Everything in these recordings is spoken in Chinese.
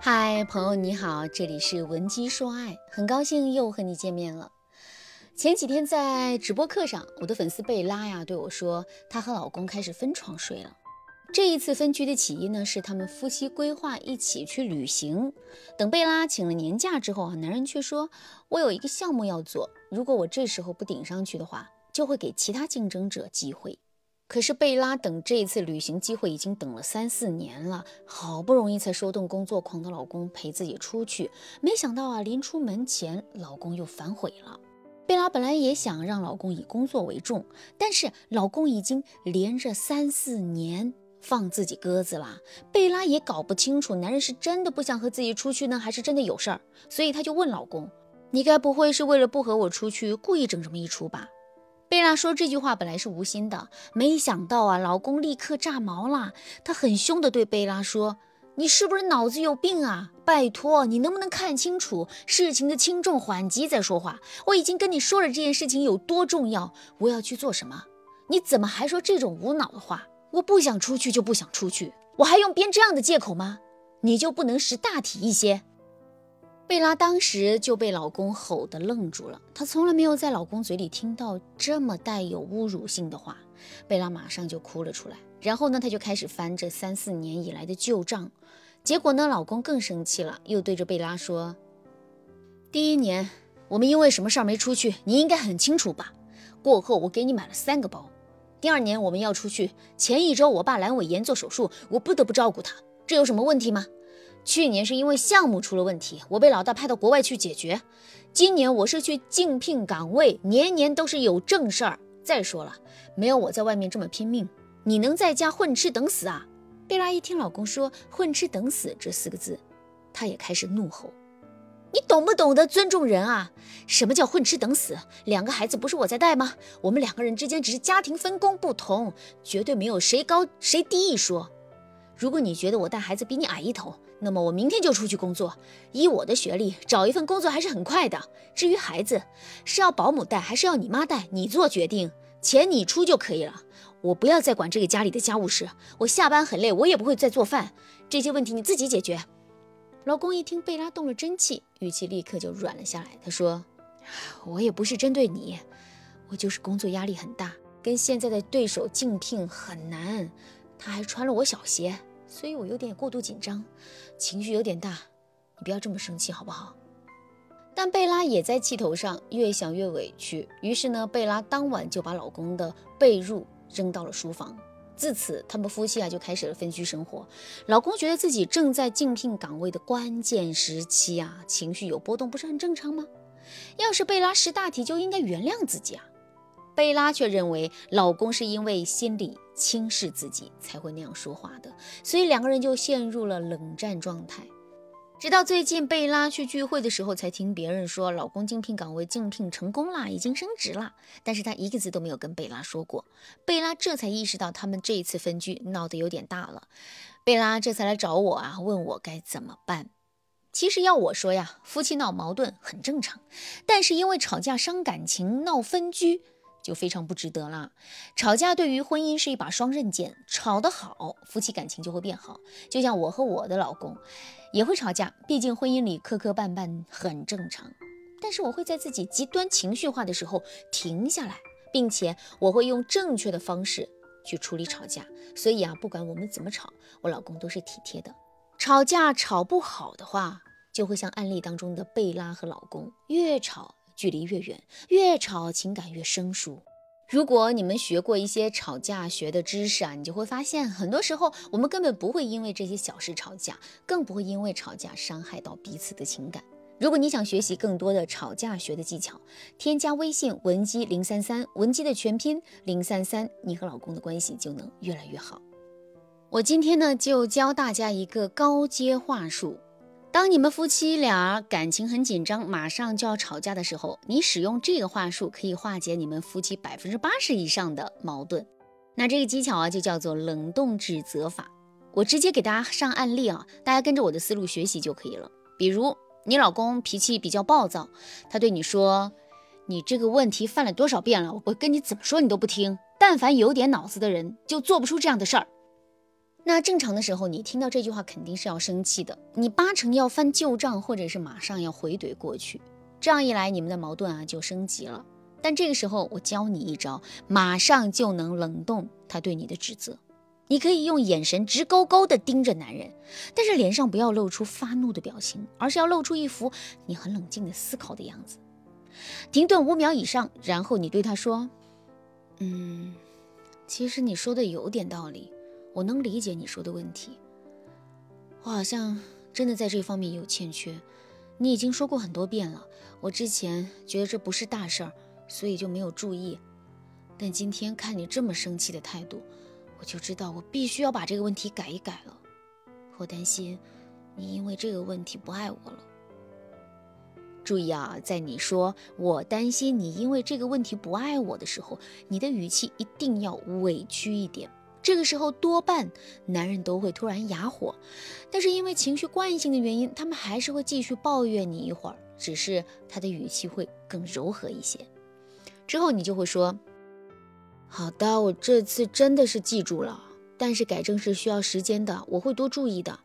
嗨，朋友你好，这里是文姬说爱，很高兴又和你见面了。前几天在直播课上，我的粉丝贝拉呀对我说，她和老公开始分床睡了。这一次分居的起因呢，是他们夫妻规划一起去旅行。等贝拉请了年假之后啊，男人却说：“我有一个项目要做，如果我这时候不顶上去的话，就会给其他竞争者机会。”可是贝拉等这一次旅行机会已经等了三四年了，好不容易才说动工作狂的老公陪自己出去，没想到啊，临出门前老公又反悔了。贝拉本来也想让老公以工作为重，但是老公已经连着三四年放自己鸽子了，贝拉也搞不清楚男人是真的不想和自己出去呢，还是真的有事儿，所以她就问老公：“你该不会是为了不和我出去，故意整这么一出吧？”贝拉说这句话本来是无心的，没想到啊，老公立刻炸毛了。他很凶地对贝拉说：“你是不是脑子有病啊？拜托，你能不能看清楚事情的轻重缓急再说话？我已经跟你说了这件事情有多重要，我要去做什么，你怎么还说这种无脑的话？我不想出去就不想出去，我还用编这样的借口吗？你就不能识大体一些？”贝拉当时就被老公吼得愣住了，她从来没有在老公嘴里听到这么带有侮辱性的话。贝拉马上就哭了出来，然后呢，她就开始翻这三四年以来的旧账。结果呢，老公更生气了，又对着贝拉说：“第一年我们因为什么事儿没出去，你应该很清楚吧？过后我给你买了三个包。第二年我们要出去，前一周我爸阑尾炎做手术，我不得不照顾他，这有什么问题吗？”去年是因为项目出了问题，我被老大派到国外去解决。今年我是去竞聘岗位，年年都是有正事儿。再说了，没有我在外面这么拼命，你能在家混吃等死啊？贝拉一听老公说“混吃等死”这四个字，她也开始怒吼：“你懂不懂得尊重人啊？什么叫混吃等死？两个孩子不是我在带吗？我们两个人之间只是家庭分工不同，绝对没有谁高谁低一说。如果你觉得我带孩子比你矮一头，那么我明天就出去工作。以我的学历，找一份工作还是很快的。至于孩子，是要保姆带还是要你妈带，你做决定，钱你出就可以了。我不要再管这个家里的家务事。我下班很累，我也不会再做饭。这些问题你自己解决。老公一听贝拉动了真气，语气立刻就软了下来。他说：“我也不是针对你，我就是工作压力很大，跟现在的对手竞聘很难。他还穿了我小鞋。”所以我有点过度紧张，情绪有点大，你不要这么生气好不好？但贝拉也在气头上，越想越委屈。于是呢，贝拉当晚就把老公的被褥扔到了书房。自此，他们夫妻啊就开始了分居生活。老公觉得自己正在竞聘岗位的关键时期啊，情绪有波动，不是很正常吗？要是贝拉识大体，就应该原谅自己啊。贝拉却认为老公是因为心里轻视自己才会那样说话的，所以两个人就陷入了冷战状态。直到最近贝拉去聚会的时候，才听别人说老公竞聘岗位竞聘成功啦，已经升职了。但是他一个字都没有跟贝拉说过。贝拉这才意识到他们这一次分居闹得有点大了。贝拉这才来找我啊，问我该怎么办。其实要我说呀，夫妻闹矛盾很正常，但是因为吵架伤感情闹分居。就非常不值得了。吵架对于婚姻是一把双刃剑，吵得好，夫妻感情就会变好。就像我和我的老公也会吵架，毕竟婚姻里磕磕绊绊很正常。但是我会在自己极端情绪化的时候停下来，并且我会用正确的方式去处理吵架。所以啊，不管我们怎么吵，我老公都是体贴的。吵架吵不好的话，就会像案例当中的贝拉和老公，越吵。距离越远，越吵情感越生疏。如果你们学过一些吵架学的知识啊，你就会发现，很多时候我们根本不会因为这些小事吵架，更不会因为吵架伤害到彼此的情感。如果你想学习更多的吵架学的技巧，添加微信文姬零三三，文姬的全拼零三三，你和老公的关系就能越来越好。我今天呢，就教大家一个高阶话术。当你们夫妻俩感情很紧张，马上就要吵架的时候，你使用这个话术可以化解你们夫妻百分之八十以上的矛盾。那这个技巧啊，就叫做冷冻指责法。我直接给大家上案例啊，大家跟着我的思路学习就可以了。比如你老公脾气比较暴躁，他对你说：“你这个问题犯了多少遍了？我跟你怎么说你都不听。但凡有点脑子的人就做不出这样的事儿。”那正常的时候，你听到这句话肯定是要生气的，你八成要翻旧账，或者是马上要回怼过去。这样一来，你们的矛盾啊就升级了。但这个时候，我教你一招，马上就能冷冻他对你的指责。你可以用眼神直勾勾地盯着男人，但是脸上不要露出发怒的表情，而是要露出一副你很冷静的思考的样子。停顿五秒以上，然后你对他说：“嗯，其实你说的有点道理。”我能理解你说的问题，我好像真的在这方面有欠缺。你已经说过很多遍了，我之前觉得这不是大事儿，所以就没有注意。但今天看你这么生气的态度，我就知道我必须要把这个问题改一改了。我担心你因为这个问题不爱我了。注意啊，在你说我担心你因为这个问题不爱我的时候，你的语气一定要委屈一点。这个时候多半男人都会突然哑火，但是因为情绪惯性的原因，他们还是会继续抱怨你一会儿，只是他的语气会更柔和一些。之后你就会说：“好的，我这次真的是记住了，但是改正是需要时间的，我会多注意的。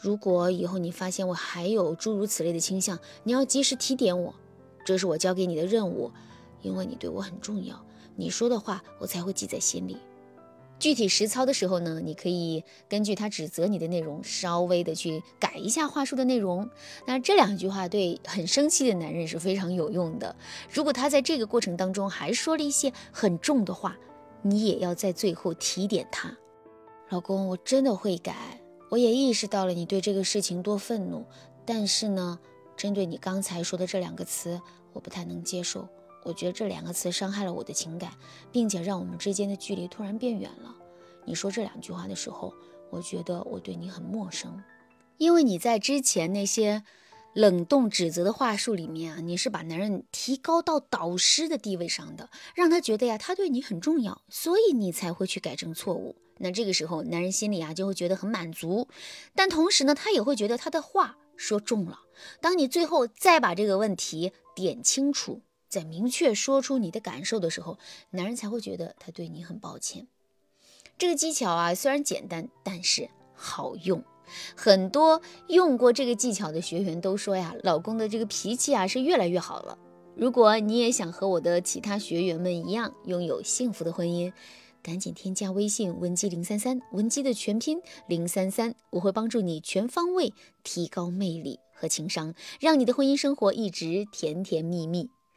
如果以后你发现我还有诸如此类的倾向，你要及时提点我，这是我交给你的任务，因为你对我很重要，你说的话我才会记在心里。”具体实操的时候呢，你可以根据他指责你的内容，稍微的去改一下话术的内容。那这两句话对很生气的男人是非常有用的。如果他在这个过程当中还说了一些很重的话，你也要在最后提点他。老公，我真的会改，我也意识到了你对这个事情多愤怒，但是呢，针对你刚才说的这两个词，我不太能接受。我觉得这两个词伤害了我的情感，并且让我们之间的距离突然变远了。你说这两句话的时候，我觉得我对你很陌生，因为你在之前那些冷冻指责的话术里面啊，你是把男人提高到导师的地位上的，让他觉得呀，他对你很重要，所以你才会去改正错误。那这个时候，男人心里啊就会觉得很满足，但同时呢，他也会觉得他的话说重了。当你最后再把这个问题点清楚。在明确说出你的感受的时候，男人才会觉得他对你很抱歉。这个技巧啊，虽然简单，但是好用。很多用过这个技巧的学员都说呀，老公的这个脾气啊是越来越好了。如果你也想和我的其他学员们一样拥有幸福的婚姻，赶紧添加微信文姬零三三，文姬的全拼零三三，我会帮助你全方位提高魅力和情商，让你的婚姻生活一直甜甜蜜蜜。